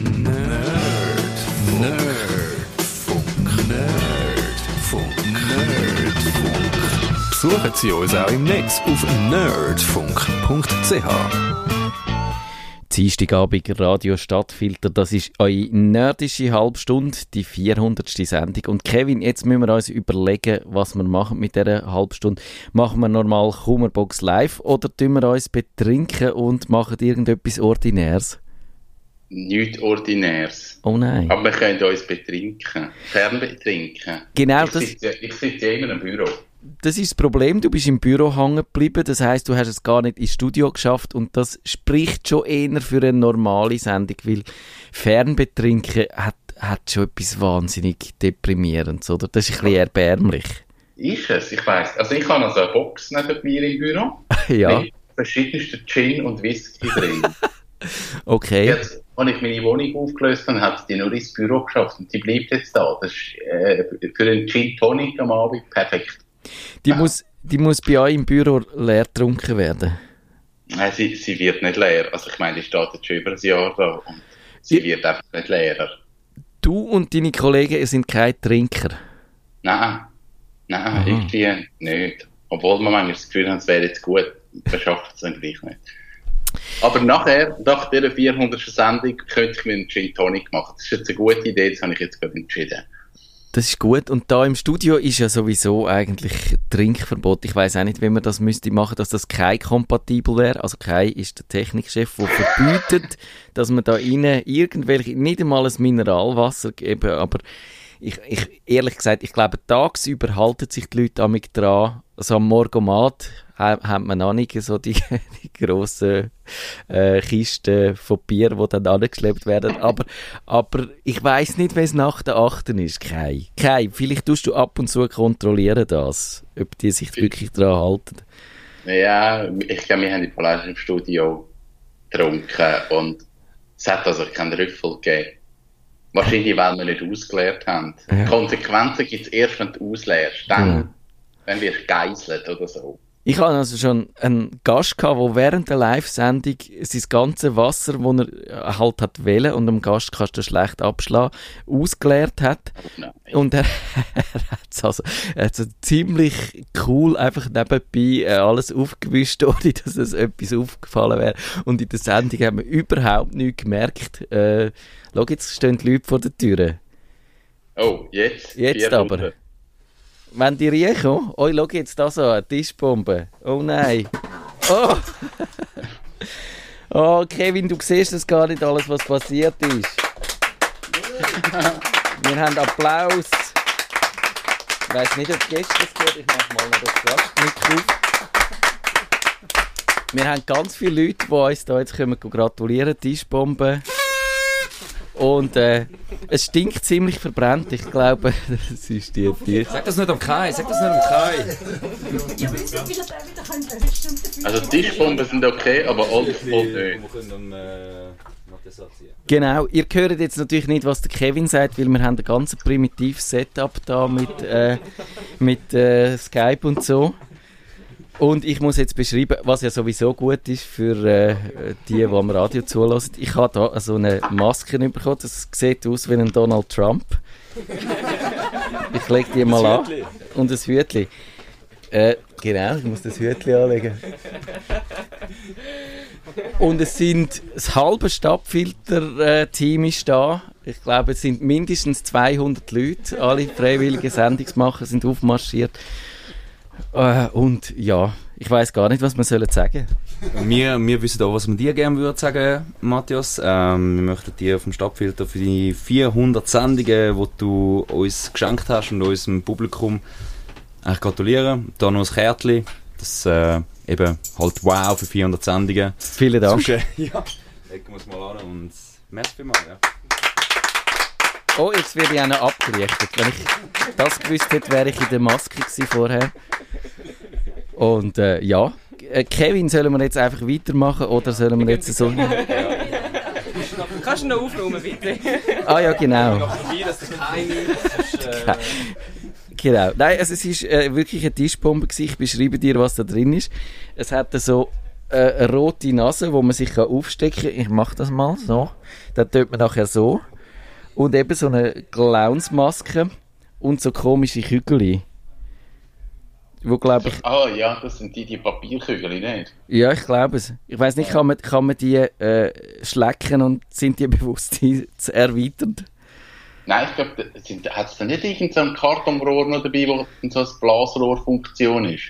Nerd. Nerdfunk. Nerdfunk. Nerdfunk. Besuchen Sie uns auch im Netz auf nerdfunk.ch. Dienstagabend Radio Stadtfilter, das ist eure nerdische Halbstunde, die 400. Sendung. Und Kevin, jetzt müssen wir uns überlegen, was wir machen mit dieser Halbstunde. Machen wir normal Kummerbox live oder tun wir uns betrinken und machen irgendetwas Ordinäres? Nichts Ordinäres. Oh nein. Aber wir können uns betrinken. Fernbetrinken. Genau, ich das- Sitze, ich sitze ja immer im Büro. Das ist das Problem, du bist im Büro hängen geblieben, das heißt, du hast es gar nicht ins Studio geschafft und das spricht schon eher für eine normale Sendung, weil Fernbetrinken hat, hat schon etwas wahnsinnig Deprimierendes, oder? Das ist ein bisschen erbärmlich. Ist es? Ich weiss. Also ich habe also eine Box neben mir im Büro. ja, Mit verschiedensten Gin und Whisky drin. okay. Jetzt, als ich meine Wohnung aufgelöst habe, hat die nur ins Büro geschafft und die bleibt jetzt da. Das ist äh, für einen Gin Tonic am Abend perfekt. Die muss, die muss bei euch im Büro leer getrunken werden. Nein, sie, sie wird nicht leer. Also ich meine, die steht jetzt schon über ein Jahr da und sie Ja. wird einfach nicht leerer. Du und deine Kollegen sind keine Trinker. Nein, nein, irgendwie nicht. Obwohl man manchmal das Gefühl hat, es wäre jetzt gut, man schafft es dann gleich nicht. Aber nachher, nach dieser 400. Sendung, könnte ich mir einen Gin Tonic machen. Das ist jetzt eine gute Idee, das habe ich jetzt gerade entschieden. Das ist gut. Und da im Studio ist ja sowieso eigentlich Trinkverbot. Ich weiß auch nicht, wie man das müsste machen, dass das Kai kompatibel wäre. Also Kai ist der Technikchef, der verbietet, dass man da rein irgendwelche, nicht einmal ein Mineralwasser geben, aber ich, ich, ehrlich gesagt, ich glaube, tagsüber halten sich die Leute amig dran. Also am Morgomat ha- hat man noch nicht so die, die grossen äh, Kisten von Bier, die dann angeschleppt werden. Aber, aber ich weiß nicht, wie es nach der Achten ist, Kai. Kai, vielleicht tust du ab und zu kontrollieren das, ob die sich wirklich daran halten. Ja, ich glaube, wir haben die Flasche im Studio getrunken und es hat also keinen Rüffel gegeben. Wahrscheinlich, weil wir nicht ausgeleert haben. Ja. Konsequenzen gibt es erst, wenn du ausleerst. Dann, Ja. Dann wirst du geisselt oder so. Ich hatte also schon einen Gast, gehabt, der während der Live-Sendung sein ganze Wasser, das er halt hat wählen und dem Gast kannst du schlecht abschlagen, ausgeleert hat. Nein. Und er, er hat also, er hat so ziemlich cool einfach nebenbei äh, alles aufgewischt, ohne dass es etwas aufgefallen wäre. Und in der Sendung haben wir überhaupt nichts gemerkt. Äh, schau, jetzt stehen die Leute vor der Tür. Oh, jetzt? Jetzt aber. Runden. Wenn die riechen, oh, schau jetzt das an, eine Tischbombe. Oh nein. Oh. oh, Kevin, du siehst das gar nicht alles, was passiert ist. Wir haben Applaus. Ich weiss nicht, ob die Gäste das gehört. Ich mach mal noch das Gastmikro. Wir haben ganz viele Leute, die uns da jetzt kommen gratulieren. Tischbombe. Und äh, es stinkt ziemlich verbrannt. Ich glaube, das ist die, die Sag das nicht am Kai, sag das nicht am Kai. Also Tischbomben sind okay, aber Oldschool nicht. Wir können äh. Genau, ihr hört jetzt natürlich nicht, was der Kevin sagt, weil wir haben ein ganz primitives Setup da mit, äh, mit äh, Skype und so. Und ich muss jetzt beschreiben, was ja sowieso gut ist für äh, die, die am Radio zulassen. Ich habe da so eine Maske bekommen, das sieht aus wie ein Donald Trump. Ich lege die mal an. Und ein Hütli. Äh, genau, ich muss das Hütli anlegen. Und es sind das halbe Stadtfilter-Team ist da. Ich glaube, es sind mindestens 200 Leute. Alle freiwillige Sendungsmacher sind aufmarschiert. Äh, und ja, ich weiß gar nicht, was wir sollen sagen. Wir, wir wissen auch, was wir dir gerne würden sagen, Matthias. Ähm, wir möchten dir dem Stadtfilter für die 400 Sendungen, die du uns geschenkt hast und unserem Publikum eigentlich gratulieren. Da noch ein Kärtchen, das äh, eben halt wow für 400 Sendungen. Vielen Dank. Sonst, äh, ja, legen wir es mal an und merci vielmals. Ja. Oh, jetzt werde ich auch noch abgerichtet. Wenn ich das gewusst hätte, wäre ich in der Maske vorher. Und äh, ja, Äh, Kevin, sollen wir jetzt einfach weitermachen oder sollen wir jetzt so... Kannst du noch aufräumen, bitte? Ah ja, genau. Äh, Genau. Nein, also es ist äh, wirklich eine Tischbombe. Ich beschreibe dir, was da drin ist. Es hat so äh, eine rote Nase, wo man sich kann aufstecken kann. Ich mache das mal so. Dann tut man nachher so. Und eben so eine Clownsmaske und so komische Kügel. Wo glaube ich. Ah ja, das sind die, die Papierkügel, nicht? Ja, ich glaube es. Ich weiß nicht, kann man, kann man die äh, schlecken und sind die Bewusstsein erweitert? Nein, ich glaube, hat es da nicht irgendein Kartonrohr noch dabei, wo so eine Blasrohrfunktion ist?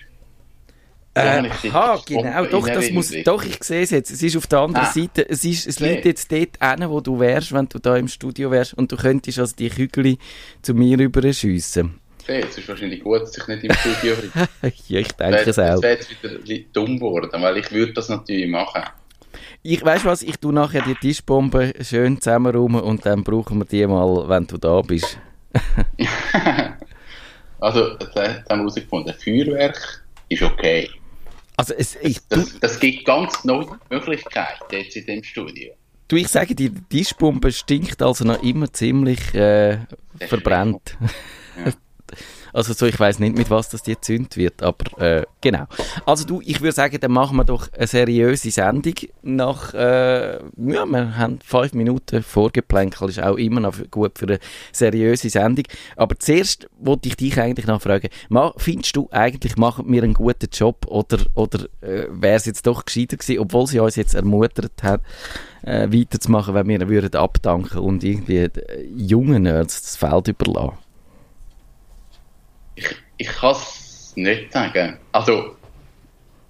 Äh, aha, genau, doch, das muss, doch, ich sehe es jetzt. Es ist auf der anderen ah, Seite, es, ist, es liegt jetzt dort hin, wo du wärst, wenn du da im Studio wärst und du könntest also die Kügel zu mir rüberschiessen. Okay, es ist wahrscheinlich gut, dass ich nicht im Studio bin. ja, ich denke es auch. Das wäre jetzt wieder dumm geworden, weil ich würde das natürlich machen. Ich weißt was, ich tue nachher die Tischbombe schön zusammenräumen und dann brauchen wir die mal, wenn du da bist. also, das haben wir herausgefunden, Feuerwerk ist okay. Also es, ich, das, das, gibt ganz neue Möglichkeiten jetzt in dem Studio. Du, ich sage, die Tischbombe stinkt also noch immer ziemlich äh, verbrannt. Ja. Also so, ich weiß nicht, mit was das die gezündet wird, aber äh, genau. Also du, ich würde sagen, dann machen wir doch eine seriöse Sendung nach, äh, ja, wir haben fünf Minuten Vorgeplänkel, ist auch immer noch gut für eine seriöse Sendung. Aber zuerst wollte ich dich eigentlich noch fragen, findest du eigentlich, machen wir einen guten Job oder, oder äh, wäre es jetzt doch gescheiter gewesen, obwohl sie uns jetzt ermuntert hat, äh, weiterzumachen, wenn wir würden abdanken und irgendwie äh, jungen Nerds das Feld überlassen? Ich, ich kann es nicht sagen. Also,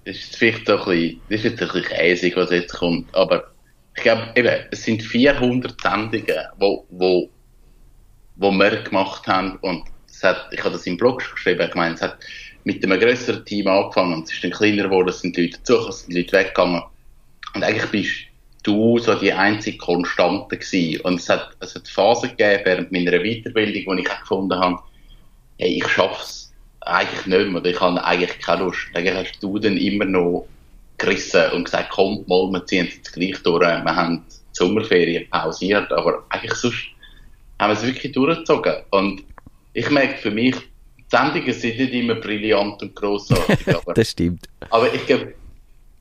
das ist vielleicht ein bisschen, das ist jetzt ein bisschen käsig, was jetzt kommt, aber ich glaube, es sind 400 Sendungen, wo, wo, wo wir gemacht haben und hat, ich habe das im Blog geschrieben, ich meine, es hat mit einem größeren Team angefangen und es ist dann kleiner geworden, es sind Leute dazu, es sind Leute weggegangen und eigentlich bist du so die einzige Konstante gewesen und es hat, es hat Phasen gegeben während meiner Weiterbildung, wo ich gefunden habe, hey, ich schaff's eigentlich nicht mehr, ich habe eigentlich keine Lust. Dann hast du dann immer noch gerissen und gesagt, komm mal, wir ziehen jetzt gleich durch, wir haben die Sommerferien pausiert, aber eigentlich sonst haben wir es wirklich durchgezogen. Und ich merke für mich, die Sendungen sind nicht immer brillant und grossartig. Aber, das stimmt. Aber ich glaube,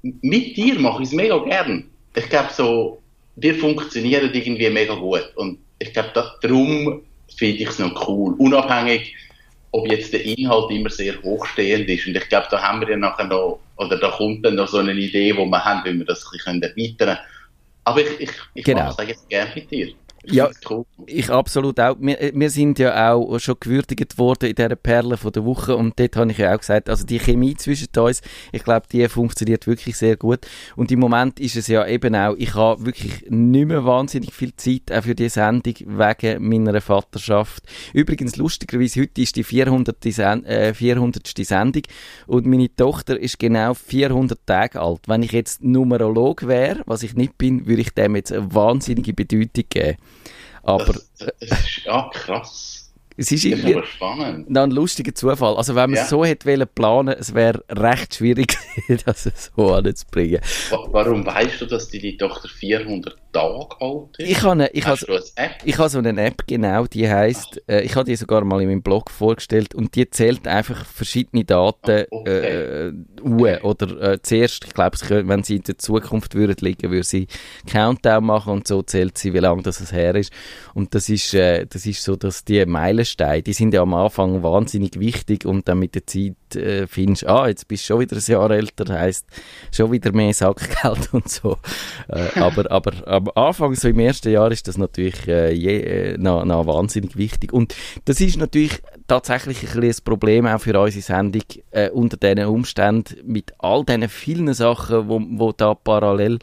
mit dir mache ich es mega gern. Ich glaube so, wir funktionieren irgendwie mega gut. Und ich glaube, darum finde ich es noch cool. Unabhängig, ob jetzt der Inhalt immer sehr hochstehend ist. Und ich glaube, da haben wir ja nachher noch, oder da kommt dann noch so eine Idee, wo wir haben, wie wir das ein bisschen erweitern können. Aber ich, ich, ich genau. mache es eigentlich gerne mit dir. Ja, ich absolut auch. Wir, äh, wir sind ja auch schon gewürdigt worden in dieser Perle von der Woche und dort habe ich ja auch gesagt, also die Chemie zwischen uns, ich glaube, die funktioniert wirklich sehr gut und im Moment ist es ja eben auch, ich habe wirklich nicht mehr wahnsinnig viel Zeit auch für die Sendung wegen meiner Vaterschaft. Übrigens, lustigerweise, heute ist die 400. Sen äh, 400. Sendung und meine Tochter ist genau 400 Tage alt. Wenn ich jetzt Numerolog wäre, was ich nicht bin, würde ich dem jetzt eine wahnsinnige Bedeutung geben. Aber, das, das ist, ja, krass. Es ist, das ist aber spannend. ein lustiger Zufall. Also wenn man ja. es so hätte wollen planen, es wäre recht schwierig, das so anzubringen. Warum weißt du, dass die Tochter 400 Tage alt ist? Ich habe, ich habe? Ich habe so eine App, genau, die heisst, äh, ich habe die sogar mal in meinem Blog vorgestellt und die zählt einfach verschiedene Daten oh, okay. äh, okay. oder äh, zuerst, ich glaube, wenn sie in der Zukunft würden liegen, würde sie Countdown machen und so zählt sie, wie lange das es her ist. Und das ist, äh, das ist so, dass die Meilensteine, die sind ja am Anfang wahnsinnig wichtig und dann mit der Zeit äh, findest, ah, jetzt bist du schon wieder ein Jahr älter, heisst schon wieder mehr Sackgeld und so. Äh, aber, aber am Anfang, so im ersten Jahr, ist das natürlich äh, je, äh, noch, noch wahnsinnig wichtig. Und das ist natürlich tatsächlich ein, ein Problem auch für unsere Sendung äh, unter diesen Umständen mit all diesen vielen Sachen, wo, wo da parallel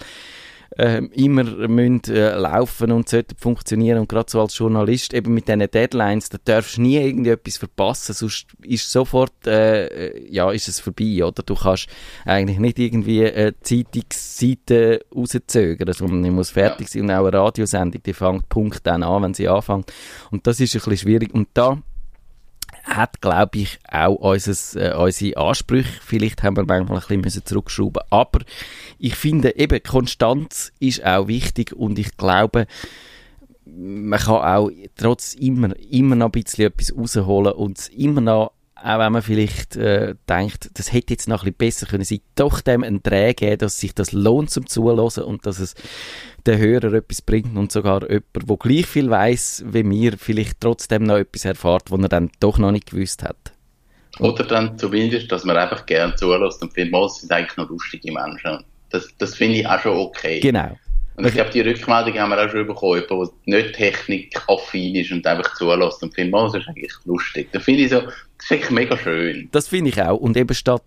äh, immer müssen, äh, laufen und sollten funktionieren und gerade so als Journalist eben mit diesen Deadlines, da darfst du nie irgendetwas verpassen, sonst ist sofort, äh, ja, ist es vorbei, oder? Du kannst eigentlich nicht irgendwie äh, Zeitungsseite rauszögern, sondern die muss fertig sein und auch eine Radiosendung, die fängt Punkt dann an, wenn sie anfängt. Und das ist ein bisschen schwierig und da hat, glaube ich, auch unseres, äh, unsere Ansprüche. Vielleicht haben wir manchmal ein bisschen zurückschrauben Aber ich finde eben, Konstanz ist auch wichtig und ich glaube, man kann auch trotz immer, immer noch ein bisschen etwas rausholen und es immer noch auch wenn man vielleicht äh, denkt, das hätte jetzt noch ein bisschen besser können sein, doch dem einen Dreh geben, dass sich das lohnt zum Zuhören und dass es den Hörer etwas bringt und sogar jemand, der gleich viel weiß wie mir, vielleicht trotzdem noch etwas erfahrt, was er dann doch noch nicht gewusst hat. Oder dann zumindest, dass man einfach gerne zulässt und findet, es sind eigentlich noch lustige Menschen. Das, das finde ich auch schon okay. Genau. Und ich glaube, die Rückmeldung haben wir auch schon bekommen, jemand, der nicht technikaffin ist und einfach zulässt und findet, das ist eigentlich lustig. Da finde ich so, das ist eigentlich mega schön. Das finde ich auch. Und eben statt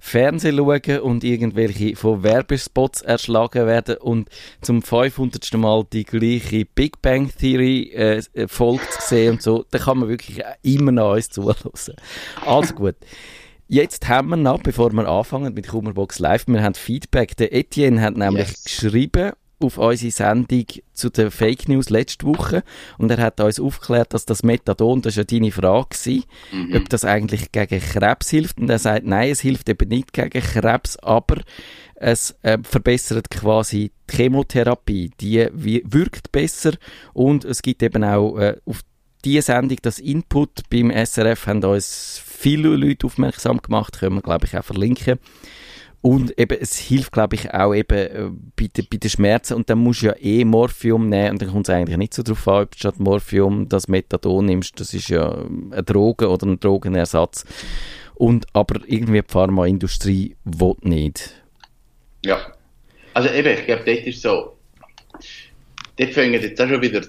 Fernsehen schauen und irgendwelche von Werbespots erschlagen werden und zum 500. Mal die gleiche Big Bang Theory äh, Folge zu sehen und so, da kann man wirklich immer noch uns zuhören. Also gut. Jetzt haben wir noch, bevor wir anfangen mit Kummerbox Live, wir haben Feedback. Der Etienne hat nämlich yes. geschrieben, auf unsere Sendung zu den Fake News letzte Woche. Und er hat uns aufgeklärt, dass das Methadon, das war ja deine Frage, gewesen, mhm. ob das eigentlich gegen Krebs hilft. Und er sagt, nein, es hilft eben nicht gegen Krebs, aber es äh, verbessert quasi die Chemotherapie, die wirkt besser. Und es gibt eben auch äh, auf diese Sendung, das Input. Beim SRF, haben uns viele Leute aufmerksam gemacht, können wir glaube ich auch verlinken. Und eben, es hilft, glaube ich, auch eben äh, bei, de, bei den Schmerzen. Und dann musst du ja eh Morphium nehmen. Und dann kommt es eigentlich nicht so darauf an, ob du statt Morphium das Methadon nimmst. Das ist ja eine Droge oder ein Drogenersatz. Und, aber irgendwie die Pharmaindustrie will nicht. Ja. Also eben, ich glaube, dort ist so, dort fängt jetzt auch schon wieder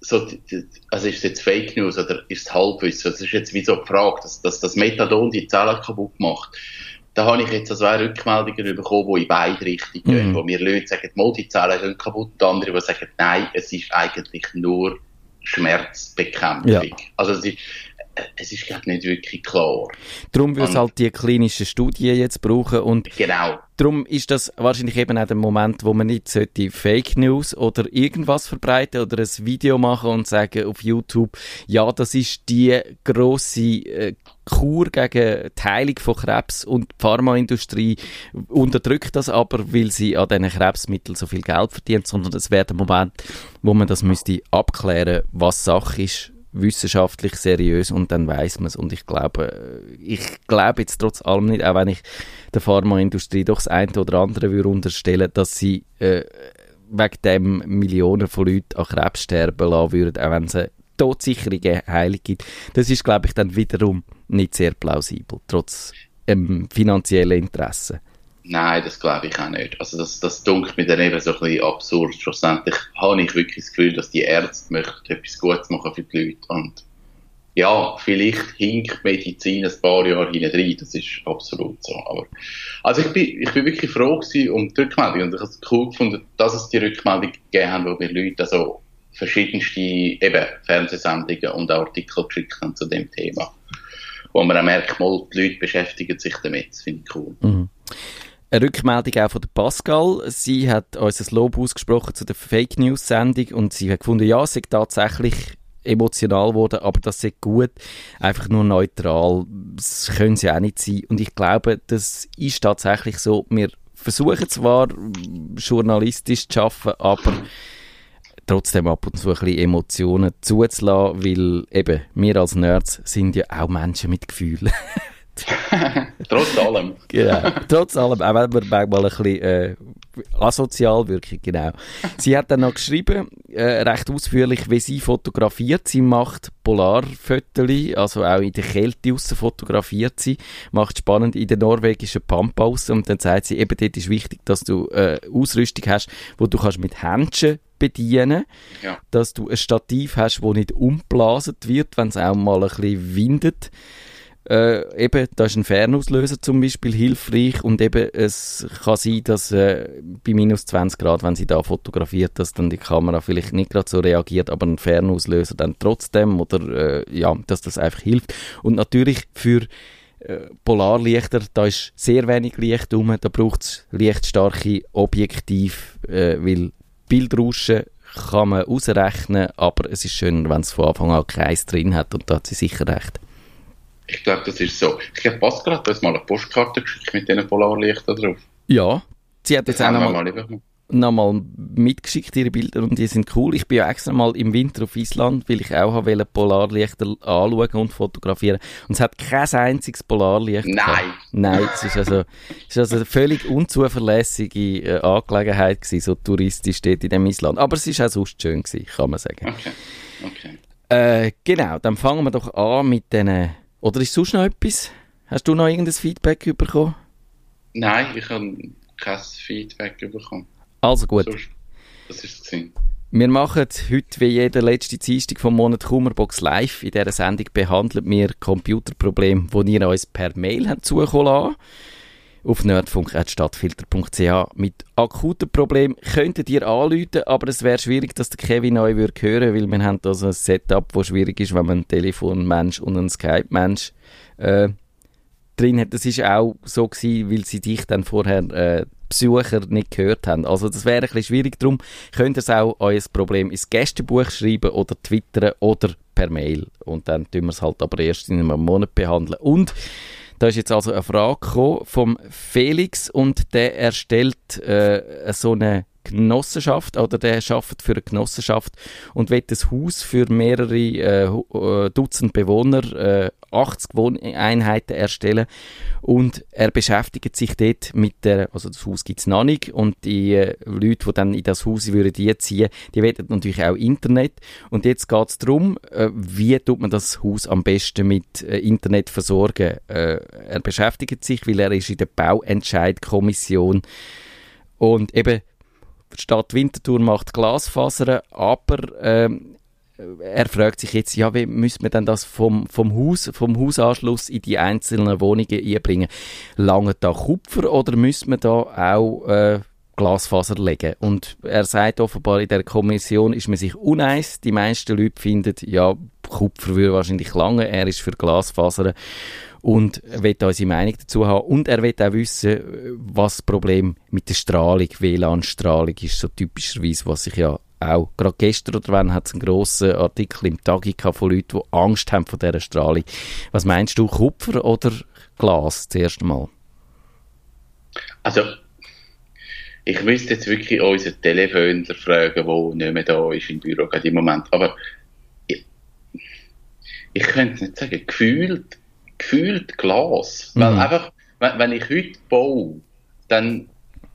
so, also ist es jetzt Fake News oder ist es Halbwissen? Das ist jetzt wie so die Frage, dass, dass das Methadon die Zellen kaputt macht da habe ich jetzt also zwei Rückmeldungen bekommen, die in beide Richtungen gehen, mhm. wo mir Leute sagen, die Zellen sind kaputt, und andere, die sagen, nein, es ist eigentlich nur Schmerzbekämpfung. Ja. Also es ist, es ist glaube nicht wirklich klar. Darum würde es halt die klinischen Studien jetzt brauchen und genau. darum ist das wahrscheinlich eben auch der Moment, wo man nicht sollte Fake News oder irgendwas verbreiten oder ein Video machen und sagen auf YouTube, ja, das ist die grosse äh, Kur gegen die Heilung von Krebs und die Pharmaindustrie unterdrückt das aber, weil sie an diesen Krebsmitteln so viel Geld verdient, sondern es wäre der Moment, wo man das müsste abklären, was Sache ist wissenschaftlich seriös und dann weiß man es. Und ich glaube, ich glaube jetzt trotz allem nicht, auch wenn ich der Pharmaindustrie doch das eine oder andere würde unterstellen, dass sie äh, wegen dem Millionen von Leuten an Krebs sterben lassen würden, auch wenn es eine todsichere Heilung gibt. Das ist, glaube ich, dann wiederum nicht sehr plausibel, trotz ähm, finanziellen Interessen. Nein, das glaube ich auch nicht. Also das, das dunkelt mir dann eben so ein bisschen absurd. Schlussendlich habe ich wirklich das Gefühl, dass die Ärzte möchten etwas Gutes machen für die Leute. Und ja, vielleicht hinkt Medizin ein paar Jahre hinein, das ist absolut so. Aber, also ich bin, ich bin wirklich froh gewesen um die Rückmeldung und ich habe es cool gefunden, dass es die Rückmeldung gegeben hat, wo mir Leute also verschiedenste eben Fernsehsendungen und Artikel geschickt haben zu dem Thema. Wo man auch merkt, die Leute beschäftigen sich damit. Das finde ich cool. Mhm eine Rückmeldung auch von der Pascal. Sie hat uns ein Lob ausgesprochen zu der Fake News Sendung und sie hat gefunden, ja, ist tatsächlich emotional geworden, aber das ist gut, einfach nur neutral. Das können sie auch nicht sein. Und ich glaube, das ist tatsächlich so. Wir versuchen zwar journalistisch zu arbeiten, aber trotzdem ab und zu ein bisschen Emotionen zuzulassen, weil eben wir als Nerds sind ja auch Menschen mit Gefühlen. Trotz allem. genau. Trotz allem, auch wenn man manchmal ein bisschen äh, asozial wirkt, genau. Sie hat dann noch geschrieben, äh, recht ausführlich, wie sie fotografiert. Sie macht Polarfotos, also auch in der Kälte aussen fotografiert sie, macht spannend in der norwegischen Pampa aussen und dann sagt sie, eben dort ist wichtig, dass du äh, Ausrüstung hast, wo du kannst mit Händchen bedienen, ja. dass du ein Stativ hast, wo nicht umblasen wird, wenn es auch mal ein bisschen windet. Äh, eben, da ist ein Fernauslöser zum Beispiel hilfreich und eben, es kann sein, dass äh, bei minus 20 Grad, wenn sie da fotografiert, dass dann die Kamera vielleicht nicht gerade so reagiert, aber ein Fernauslöser dann trotzdem oder äh, ja, dass das einfach hilft. Und natürlich für äh, Polarlichter, da ist sehr wenig Licht rum, da braucht es lichtstarke Objektiv, äh, weil Bildrauschen kann man ausrechnen, aber es ist schöner, wenn es von Anfang an keins drin hat und da hat sie sicher recht. Ich glaube, das ist so. Ich glaube, Pascal hat uns mal eine Postkarte geschickt mit diesen Polarlichtern drauf. Ja, sie hat jetzt auch noch mal, nochmal mitgeschickt, ihre Bilder, und die sind cool. Ich bin ja extra mal im Winter auf Island, weil ich auch wollte Polarlichter anschauen und fotografieren. Und es hat kein einziges Polarlicht. Nein! Gehabt. Nein, es ist also, es ist also eine völlig unzuverlässige äh, Angelegenheit gewesen, so touristisch steht in dem Island. Aber es ist auch sonst schön gewesen, kann man sagen. Okay, okay. Äh, genau, dann fangen wir doch an mit den, oder ist sonst noch etwas? Hast du noch irgendein Feedback bekommen? Nein, ich habe kein Feedback bekommen. Also gut. Sonst, das ist es. Wir machen heute wie jede letzte Dienstag vom Monat Kummerbox live. In dieser Sendung behandeln wir Computerprobleme, die ihr uns per Mail habt zukommen lassen. Auf nerdfunk.stadtfilter.ch mit akuten Problemen könntet ihr anrufen, aber es wäre schwierig, dass der Kevin euch würde hören, weil wir haben da ein Setup, das schwierig ist, wenn man einen Telefonmensch und einen Skype-Mensch äh, drin hat. Das ist auch so gewesen, weil sie dich dann vorher äh, Besucher nicht gehört haben. Also das wäre ein bisschen schwierig. Darum könnt ihr es auch euer Problem ins Gästebuch schreiben oder twittern oder per Mail. Und dann tun wir es halt aber erst in einem Monat behandeln. Und da ist jetzt also eine Frage gekommen vom Felix und der erstellt äh, so eine Genossenschaft oder der schafft für eine Genossenschaft und will ein Haus für mehrere äh, äh, Dutzend Bewohner, äh, 80 Wohneinheiten erstellen. Und er beschäftigt sich dort mit der, also das Haus gibt's noch nicht. Und die äh, Leute, die dann in das Haus würden die ziehen, die wollen natürlich auch Internet. Und jetzt geht's darum, äh, wie tut man das Haus am besten mit äh, Internet versorgen. Er beschäftigt sich, weil er ist in der Bauentscheidkommission. Und eben die Stadt Winterthur macht Glasfasern, aber ähm, er fragt sich jetzt, ja, wie müsste man denn das vom, vom Haus, vom Hausanschluss in die einzelnen Wohnungen einbringen? Lange da Kupfer oder müsste man da auch äh, Glasfaser legen? Und er sagt offenbar, in der Kommission ist man sich uneins. Die meisten Leute finden, ja, Kupfer würde wahrscheinlich lange, er ist für Glasfaser und er will unsere Meinung dazu haben. Und er will auch wissen, was das Problem mit der Strahlung, WLAN-Strahlung ist, so typischerweise, was ich ja auch, gerade gestern oder wann hat es einen grossen Artikel im Tagi von Leuten, die Angst haben vor dieser Strahlung. Was meinst du, Kupfer oder Glas zuerst mal? Also, ich müsste jetzt wirklich unseren Telefonler fragen, der nicht mehr da ist im Büro gerade im Moment. Aber ich, ich könnte es nicht sagen. Gefühlt, gefühlt Glas. Mhm. Weil einfach, wenn, wenn ich heute baue, dann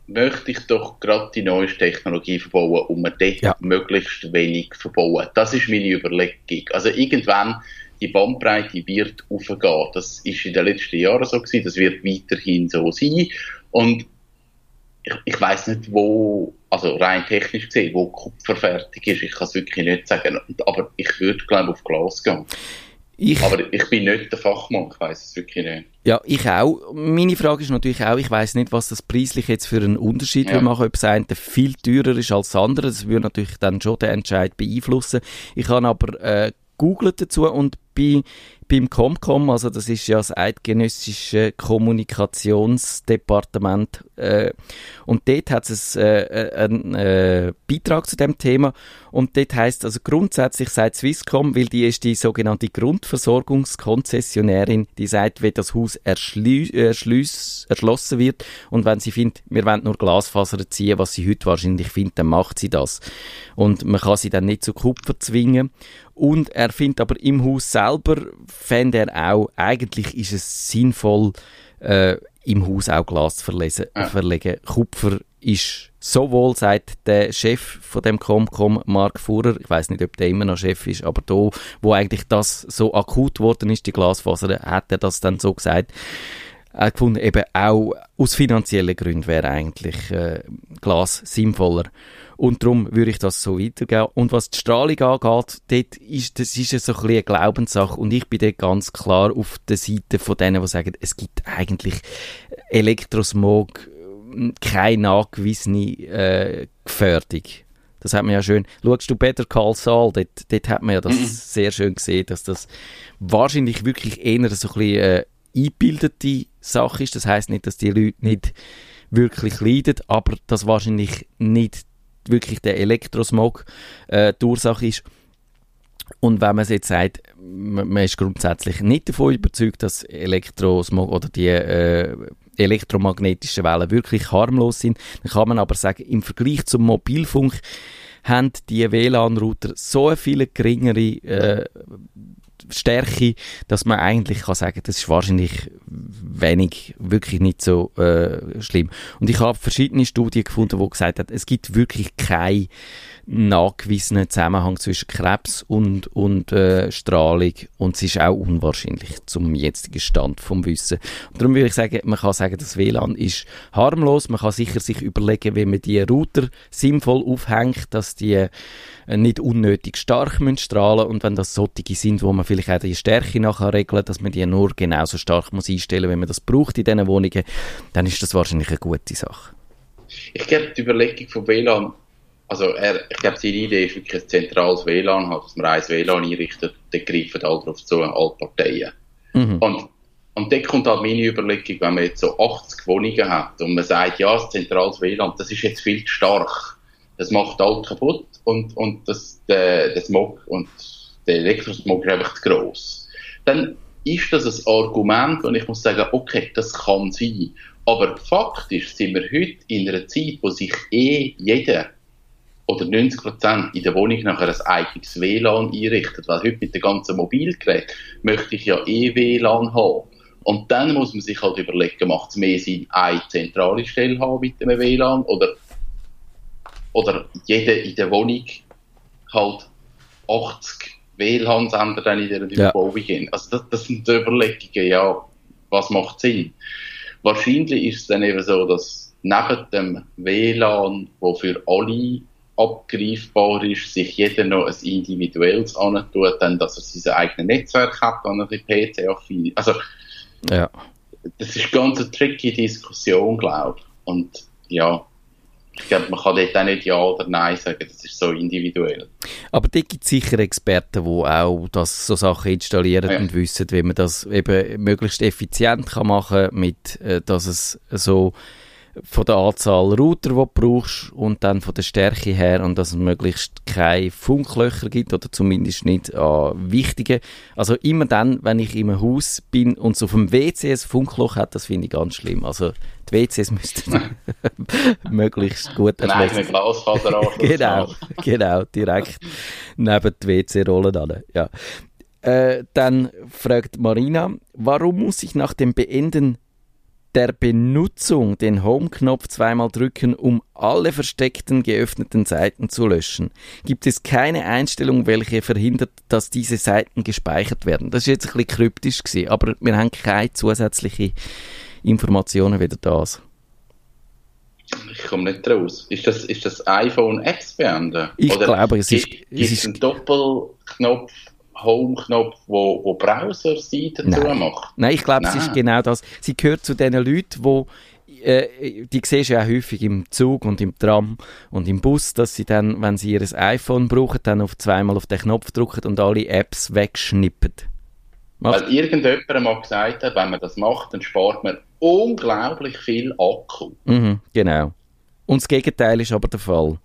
möchte ich doch gerade die neueste Technologie verbauen und mir dort Ja. möglichst wenig verbauen. Das ist meine Überlegung. Also irgendwann die Bandbreite wird aufgehen. Das ist in den letzten Jahren so gewesen, das wird weiterhin so sein. Und ich, ich weiß nicht, wo, also rein technisch gesehen, wo Kupfer fertig ist. Ich kann es wirklich nicht sagen. Aber ich würde, glaube auf Glas gehen. Ich, Aber ich bin nicht der Fachmann, ich weiß es wirklich nicht. ja, ich auch. Meine Frage ist natürlich auch, ich weiß nicht, was das preislich jetzt für einen Unterschied Ja. machen, ob das eine viel teurer ist als das andere. Das würde natürlich dann schon den Entscheid beeinflussen. Ich habe aber äh, googelt dazu und bei, beim Comcom, also das ist ja das eidgenössische Kommunikationsdepartement, äh, und dort hat es äh, einen äh, Beitrag zu dem Thema und dort heißt also grundsätzlich sagt Swisscom, weil die ist die sogenannte Grundversorgungskonzessionärin, die sagt, wenn das Haus erschlü erschlossen wird und wenn sie findet, wir wollen nur Glasfaser ziehen, was sie heute wahrscheinlich findet, dann macht sie das. Und man kann sie dann nicht zu Kupfer zwingen. Und er findet aber im Haus selber, fände er auch, eigentlich ist es sinnvoll, äh, im Haus auch Glas zu verlesen, Ja. verlegen. Kupfer ist sowohl, sagt der Chef von dem Comcom, Mark Fuhrer, ich weiß nicht, ob der immer noch Chef ist, aber da, wo eigentlich das so akut geworden ist, die Glasfaser, hat er das dann so gesagt. Er gefunden, eben auch aus finanziellen Gründen wäre eigentlich äh, Glas sinnvoller. Und darum würde ich das so weitergeben. Und was die Strahlung angeht, dort ist, das ist ja so ein bisschen eine Glaubenssache. Und ich bin dort ganz klar auf der Seite von denen, die sagen, es gibt eigentlich Elektrosmog, äh, keine nachgewiesene äh, Gefährdung. Das hat man ja schön. Schaust du Better Call Saul, dort, dort hat man ja das sehr schön gesehen, dass das wahrscheinlich wirklich eher so ein bisschen äh, eingebildete Sache ist. Das heißt nicht, dass die Leute nicht wirklich leiden, aber dass wahrscheinlich nicht wirklich der Elektrosmog äh, die Ursache ist. Und wenn man jetzt sagt, man ist grundsätzlich nicht davon überzeugt, dass Elektrosmog oder die äh, elektromagnetischen Wellen wirklich harmlos sind. Dann kann man aber sagen, im Vergleich zum Mobilfunk haben die WLAN-Router so eine viel geringere äh, Stärke, dass man eigentlich kann sagen, das ist wahrscheinlich wenig, wirklich nicht so äh, schlimm. Und ich habe verschiedene Studien gefunden, wo gesagt hat, es gibt wirklich keine nachgewiesenen Zusammenhang zwischen Krebs und, und äh, Strahlung und es ist auch unwahrscheinlich zum jetzigen Stand vom Wissen. Und darum würde ich sagen, man kann sagen, das WLAN ist harmlos, man kann sicher sich überlegen, wie man die Router sinnvoll aufhängt, dass die äh, nicht unnötig stark müssen strahlen und wenn das solche sind, wo man vielleicht auch die Stärke nachher regeln, dass man die nur genauso stark muss einstellen, wenn man das braucht in diesen Wohnungen, dann ist das wahrscheinlich eine gute Sache. Ich glaube, die Überlegung von WLAN also er, ich glaube, seine Idee ist wirklich ein zentrales WLAN, halt, dass man ein WLAN einrichtet, dann greifen alle darauf zu, alle Parteien. Mhm. Und, und dann kommt halt meine Überlegung, wenn man jetzt so 80 Wohnungen hat und man sagt, ja, das zentrales WLAN, das ist jetzt viel zu stark. Das macht alles kaputt und, und das, der, der Smog und der Elektrosmog einfach zu gross. Dann ist das ein Argument und ich muss sagen, okay, das kann sein. Aber faktisch sind wir heute in einer Zeit, wo sich eh jeder oder 90 Prozent in der Wohnung nachher ein eigenes WLAN einrichtet. Weil heute mit den ganzen Mobilgeräten möchte ich ja eh WLAN haben. Und dann muss man sich halt überlegen, macht es mehr Sinn, eine zentrale Stelle haben mit dem WLAN oder, oder jeder in der Wohnung halt 80 WLAN-Sender dann in der ja. Überbauung gehen. Also das, das sind die Überlegungen, ja, was macht Sinn? Wahrscheinlich ist es dann eben so, dass neben dem WLAN, wo für alle abgreifbar ist, sich jeder noch ein individuelles antut, dann, dass er sein eigenes Netzwerk hat, dann er die PC affin. Also, ja. das ist ganz eine tricky Diskussion, glaube ich. Und ja, ich glaube, man kann dort auch nicht Ja oder Nein sagen, das ist so individuell. Aber da gibt es sicher Experten, die auch das, so Sachen installieren ja. und wissen, wie man das eben möglichst effizient kann machen kann, mit, äh, dass es so von der Anzahl Router, die du brauchst und dann von der Stärke her und dass es möglichst keine Funklöcher gibt oder zumindest nicht an wichtigen. Also immer dann, wenn ich im Haus bin und so auf dem WC ein Funkloch hat, das finde ich ganz schlimm. Also die WCs müssten möglichst gut erschlossen sein. genau, genau, direkt neben die WC-Rollen an. Ja. Äh, dann fragt Marina, warum muss ich nach dem Beenden der Benutzung den Home-Knopf zweimal drücken, um alle versteckten geöffneten Seiten zu löschen. Gibt es keine Einstellung, welche verhindert, dass diese Seiten gespeichert werden? Das ist jetzt ein bisschen kryptisch gewesen, aber wir haben keine zusätzlichen Informationen wie das. Ich komme nicht raus. Ist das, ist das iPhone Apps beenden? Ich Oder glaube, es ist... Gibt es ist einen Doppelknopf Home-Knopf, wo, wo Browser-Seiten macht? Nein, ich glaube, es ist genau das. Sie gehört zu den Leuten, wo äh, die siehst du ja häufig im Zug und im Tram und im Bus, dass sie dann, wenn sie ihr iPhone brauchen, dann auf zweimal auf den Knopf drücken und alle Apps wegschnippen. Macht Weil irgendjemand mal gesagt hat, wenn man das macht, dann spart man unglaublich viel Akku. Mhm, genau. Und das Gegenteil ist aber der Fall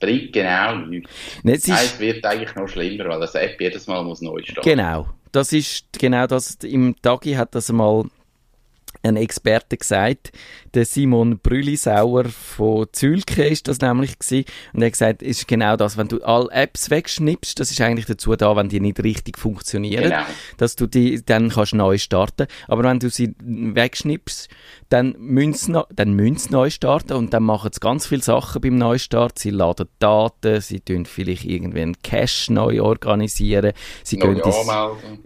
bringt genau nichts. Nein, es wird eigentlich noch schlimmer, weil das App jedes Mal muss neu starten. Genau. Das ist genau das. Im Tagi hat das einmal ein Experte gesagt, der Simon Brüllisauer von Zülke ist das nämlich gewesen. Und er hat gesagt, es ist genau das, wenn du alle Apps wegschnippst, das ist eigentlich dazu da, wenn die nicht richtig funktionieren, genau. dass du die dann kannst neu starten. Aber wenn du sie wegschnippst, dann müssen dann müssen neu starten und dann machen sie ganz viele Sachen beim Neustart. Sie laden Daten, sie tun vielleicht irgendwie einen Cache neu organisieren, sie neu gehen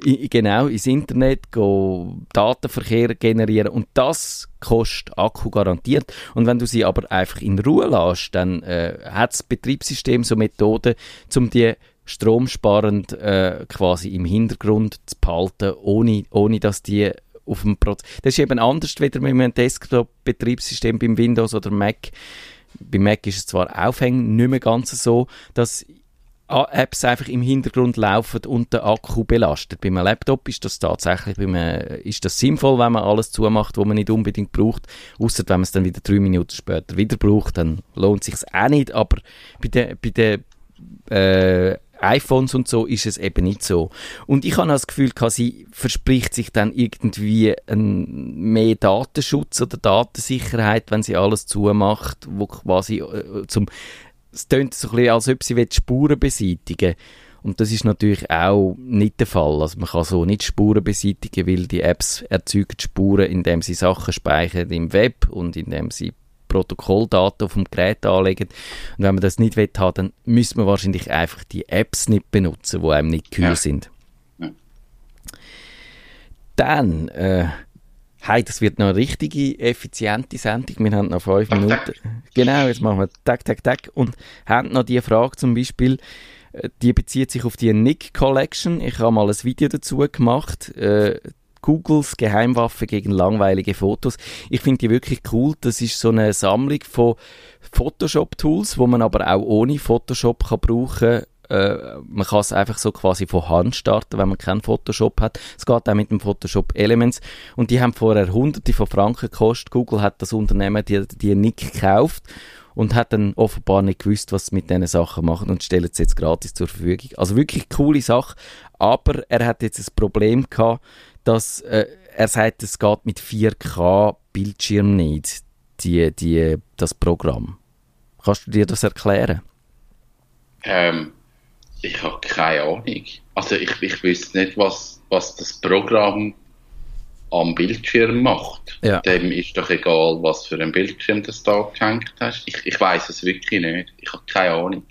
ins, genau, ins Internet, gehen Datenverkehr generieren und das kostet Akku garantiert. Und wenn du sie aber einfach in Ruhe lässt, dann äh, hat das Betriebssystem so Methoden, um die stromsparend äh, quasi im Hintergrund zu behalten, ohne, ohne dass die auf dem Prozess. Das ist eben anders wieder mit einem Desktop-Betriebssystem beim Windows oder Mac. Bei Mac ist es zwar aufhängig, nicht mehr ganz so, dass Apps einfach im Hintergrund laufen und der Akku belastet. Bei einem Laptop ist das tatsächlich einem, ist das sinnvoll, wenn man alles zumacht, was man nicht unbedingt braucht. Außer wenn man es dann wieder drei Minuten später wieder braucht, dann lohnt es sich auch nicht. Aber bei den, bei den äh, iPhones und so ist es eben nicht so. Und ich habe das Gefühl, sie verspricht sich dann irgendwie ein, mehr Datenschutz oder Datensicherheit, wenn sie alles zumacht, wo quasi äh, zum es tönt so ein bisschen, als ob sie Spuren beseitigen. Und das ist natürlich auch nicht der Fall. Also man kann so nicht Spuren beseitigen, weil die Apps erzeugen Spuren, indem sie Sachen speichern im Web und indem sie Protokolldaten auf dem Gerät anlegen. Und wenn man das nicht will dann müsste man wahrscheinlich einfach die Apps nicht benutzen, die einem nicht kühl ja. sind. Ja. Dann, äh, hey, das wird noch eine richtige effiziente Sendung. Wir haben noch fünf Minuten. Genau, jetzt machen wir Tag, Tag, Tag. Und haben noch die Frage zum Beispiel, die bezieht sich auf die Nick Collection. Ich habe mal ein Video dazu gemacht. Äh, Googles Geheimwaffe gegen langweilige Fotos. Ich finde die wirklich cool. Das ist so eine Sammlung von Photoshop-Tools, wo man aber auch ohne Photoshop kann brauchen äh, man kann es einfach so quasi von Hand starten, wenn man keinen Photoshop hat. Es geht auch mit dem Photoshop Elements. Und die haben vorher hunderte von Franken gekostet. Google hat das Unternehmen die, die nicht gekauft und hat dann offenbar nicht gewusst, was sie mit diesen Sachen machen und stellt es jetzt gratis zur Verfügung. Also wirklich coole Sache, aber er hat jetzt ein Problem gehabt, dass äh, er sagt, es geht mit 4K Bildschirm nicht, die, die, das Programm. Kannst du dir das erklären? Ähm, ich habe keine Ahnung. Also ich, ich wüsste nicht, was, was das Programm am Bildschirm macht. Ja. Dem ist doch egal, was für ein Bildschirm du da gehängt hast. Ich, ich weiß es wirklich nicht. Ich habe keine Ahnung.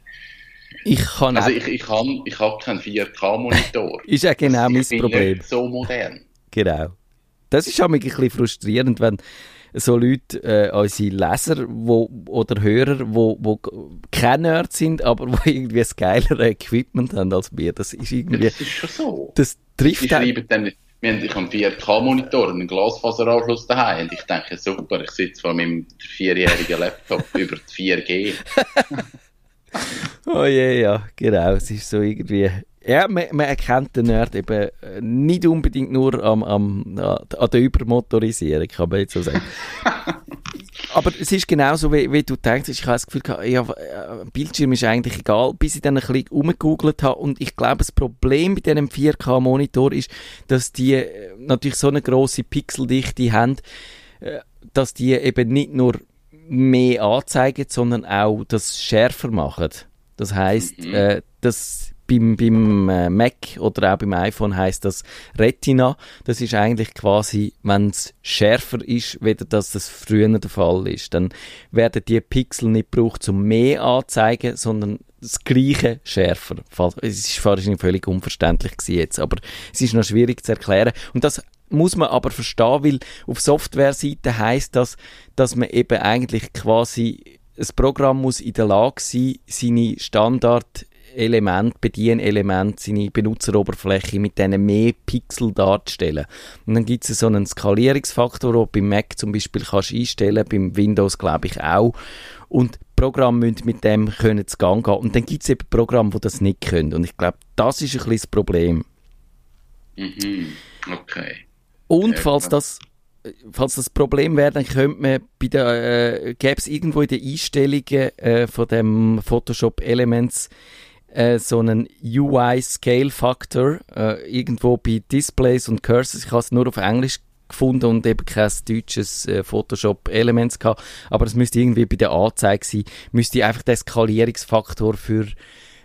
Ich kann also ich, ich, kann, ich habe keinen 4K-Monitor. ist ja genau also mein Problem. So modern. Genau. Das ist auch ein bisschen frustrierend, wenn so Leute, äh, unsere Leser wo, oder Hörer, wo, wo keine Nerds sind, aber wo irgendwie ein geilere Equipment haben als wir. Das ist irgendwie... Das ist schon so. Das trifft Die schreiben dann wir haben, ich habe einen 4K-Monitor und einen Glasfaseranschluss daheim und ich denke, super, ich sitze vor meinem vierjährigen Laptop über 4G. oh je, ja, genau. Es ist so irgendwie. Ja, man, man erkennt den Nerd eben äh, nicht unbedingt nur am, am, an der Übermotorisierung, kann man jetzt so sagen. Aber es ist genauso, wie, wie du denkst. Ich habe das Gefühl, ja, äh, Bildschirm ist eigentlich egal, bis ich dann ein bisschen umgegoogelt habe. Und ich glaube, das Problem bei diesem 4K-Monitor ist, dass die äh, natürlich so eine grosse Pixeldichte haben, dass die eben nicht nur mehr anzeigen, sondern auch das schärfer machen. Das heißt, mhm. äh, das beim, beim äh, Mac oder auch beim iPhone heißt das Retina. Das ist eigentlich quasi, wenn es schärfer ist, weder dass das früher der Fall ist. Dann werden die Pixel nicht gebraucht, um mehr anzeigen, sondern das gleiche schärfer. Es ist wahrscheinlich völlig unverständlich jetzt, aber es ist noch schwierig zu erklären. Und das muss man aber verstehen, weil auf Softwareseite heißt das, dass man eben eigentlich quasi das Programm muss in der Lage sein, seine Standard Element, Bedienelement, seine Benutzeroberfläche mit diesen mehr Pixel darzustellen. Und dann gibt es so einen Skalierungsfaktor, den du beim Mac zum Beispiel kannst einstellen, beim Windows glaube ich auch. Und Programme müssen mit dem können zu Gang gehen. Und dann gibt es eben Programme, die das nicht können. Und ich glaube, das ist ein bisschen das Problem. Mhm. Okay. Und falls das falls das Problem wäre, dann könnte man bei der, äh, gäbe es irgendwo in den Einstellungen äh, von dem Photoshop Elements äh, so einen UI Scale Factor äh, irgendwo bei Displays und Cursors. Ich habe es nur auf Englisch gefunden und eben kein deutsches äh, Photoshop Elements gehabt, aber es müsste irgendwie bei der Anzeige sein, müsste einfach der Skalierungsfaktor für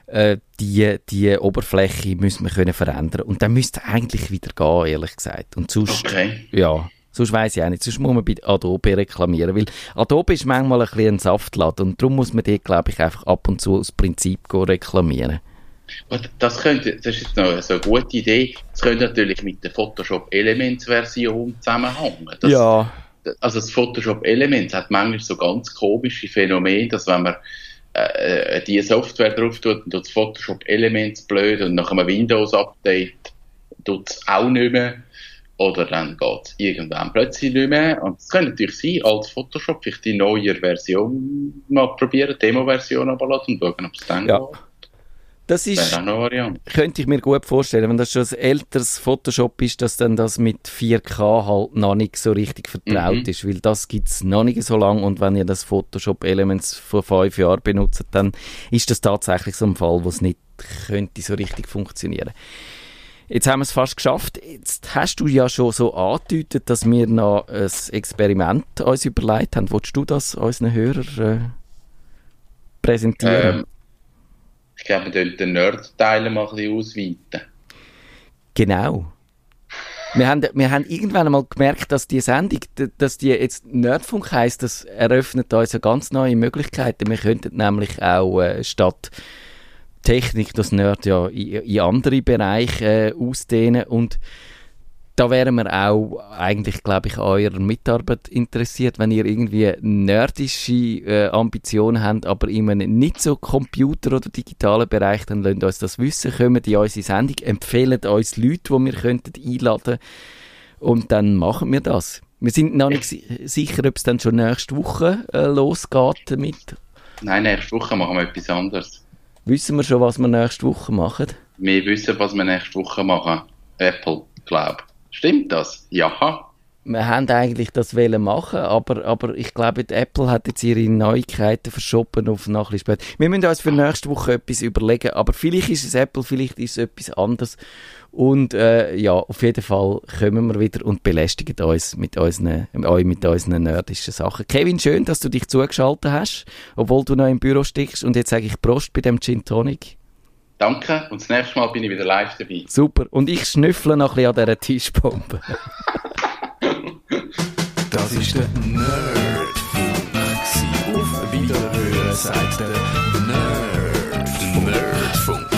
äh, die, die Oberfläche müssen wir können verändern und dann müsste eigentlich wieder gehen, ehrlich gesagt. Und sonst, okay. ja, Sonst weiss ich auch nicht. Sonst muss man bei Adobe reklamieren. Weil Adobe ist manchmal ein bisschen ein Saftladen und darum muss man dort, glaube ich, einfach ab und zu aus Prinzip reklamieren. Das, könnte, das ist jetzt noch so eine gute Idee. Das könnte natürlich mit der Photoshop Elements Version zusammenhängen. Das, ja. Also das Photoshop Elements hat manchmal so ganz komische Phänomene, dass wenn man äh, äh die Software drauf tut und das Photoshop Elements blöd und nach einem Windows Update tut es auch nicht mehr oder dann geht es irgendwann plötzlich nicht mehr. Und es könnte natürlich sein, als Photoshop vielleicht die neue Version mal probieren, Demo-Version abladen und schauen, ob es dann ja. geht. Das ist, könnte ich mir gut vorstellen, wenn das schon ein älteres Photoshop ist, dass dann das mit 4K halt noch nicht so richtig vertraut Mhm. ist, weil das gibt es noch nicht so lange und wenn ihr das Photoshop Elements vor fünf Jahren benutzt, dann ist das tatsächlich so ein Fall, wo es nicht könnte so richtig funktionieren. Jetzt haben wir es fast geschafft. Jetzt hast du ja schon so angedeutet, dass wir noch ein Experiment uns überlegt haben. Wolltest du das unseren Hörern äh, präsentieren? Ähm, ich glaube, wir sollten den Nerd-Teil mal ein bisschen ausweiten. Genau. Wir haben, wir haben irgendwann einmal gemerkt, dass die Sendung, dass die jetzt Nerdfunk heisst, das eröffnet uns eine ganz neue Möglichkeiten. Wir könnten nämlich auch äh, statt Technik das Nerd ja in, in andere Bereiche äh, ausdehnen und da wären wir auch eigentlich, glaube ich, an eurer Mitarbeit interessiert, wenn ihr irgendwie nerdische äh, Ambitionen habt, aber in einem nicht so Computer- oder digitalen Bereich, dann lasst uns das wissen, kommt in unsere Sendung, empfehlen uns Leute, die wir könnten einladen und dann machen wir das. Wir sind noch nicht si sicher, ob es dann schon nächste Woche äh, losgeht damit. Nein, nächste Woche machen wir etwas anderes. Wissen wir schon, was wir nächste Woche machen? Wir wissen, was wir nächste Woche machen. Apple, glaub. Stimmt das? Ja. wir haben eigentlich das wollen machen, aber, aber ich glaube, Apple hat jetzt ihre Neuigkeiten verschoben auf noch ein später. Wir müssen uns für nächste Woche etwas überlegen, aber vielleicht ist es Apple, vielleicht ist es etwas anderes. Und äh, ja, auf jeden Fall kommen wir wieder und belästigen uns mit unseren, euch mit unseren nerdischen Sachen. Kevin, schön, dass du dich zugeschaltet hast, obwohl du noch im Büro steckst. Und jetzt sage ich Prost bei dem Gin Tonic. Danke. Und das nächste Mal bin ich wieder live dabei. Super. Und ich schnüffle noch ein bisschen an dieser Tischbombe. Das ist der Nerdfunk. Auf Wiederhören sagt der Nerdfunk. Nerdfunk.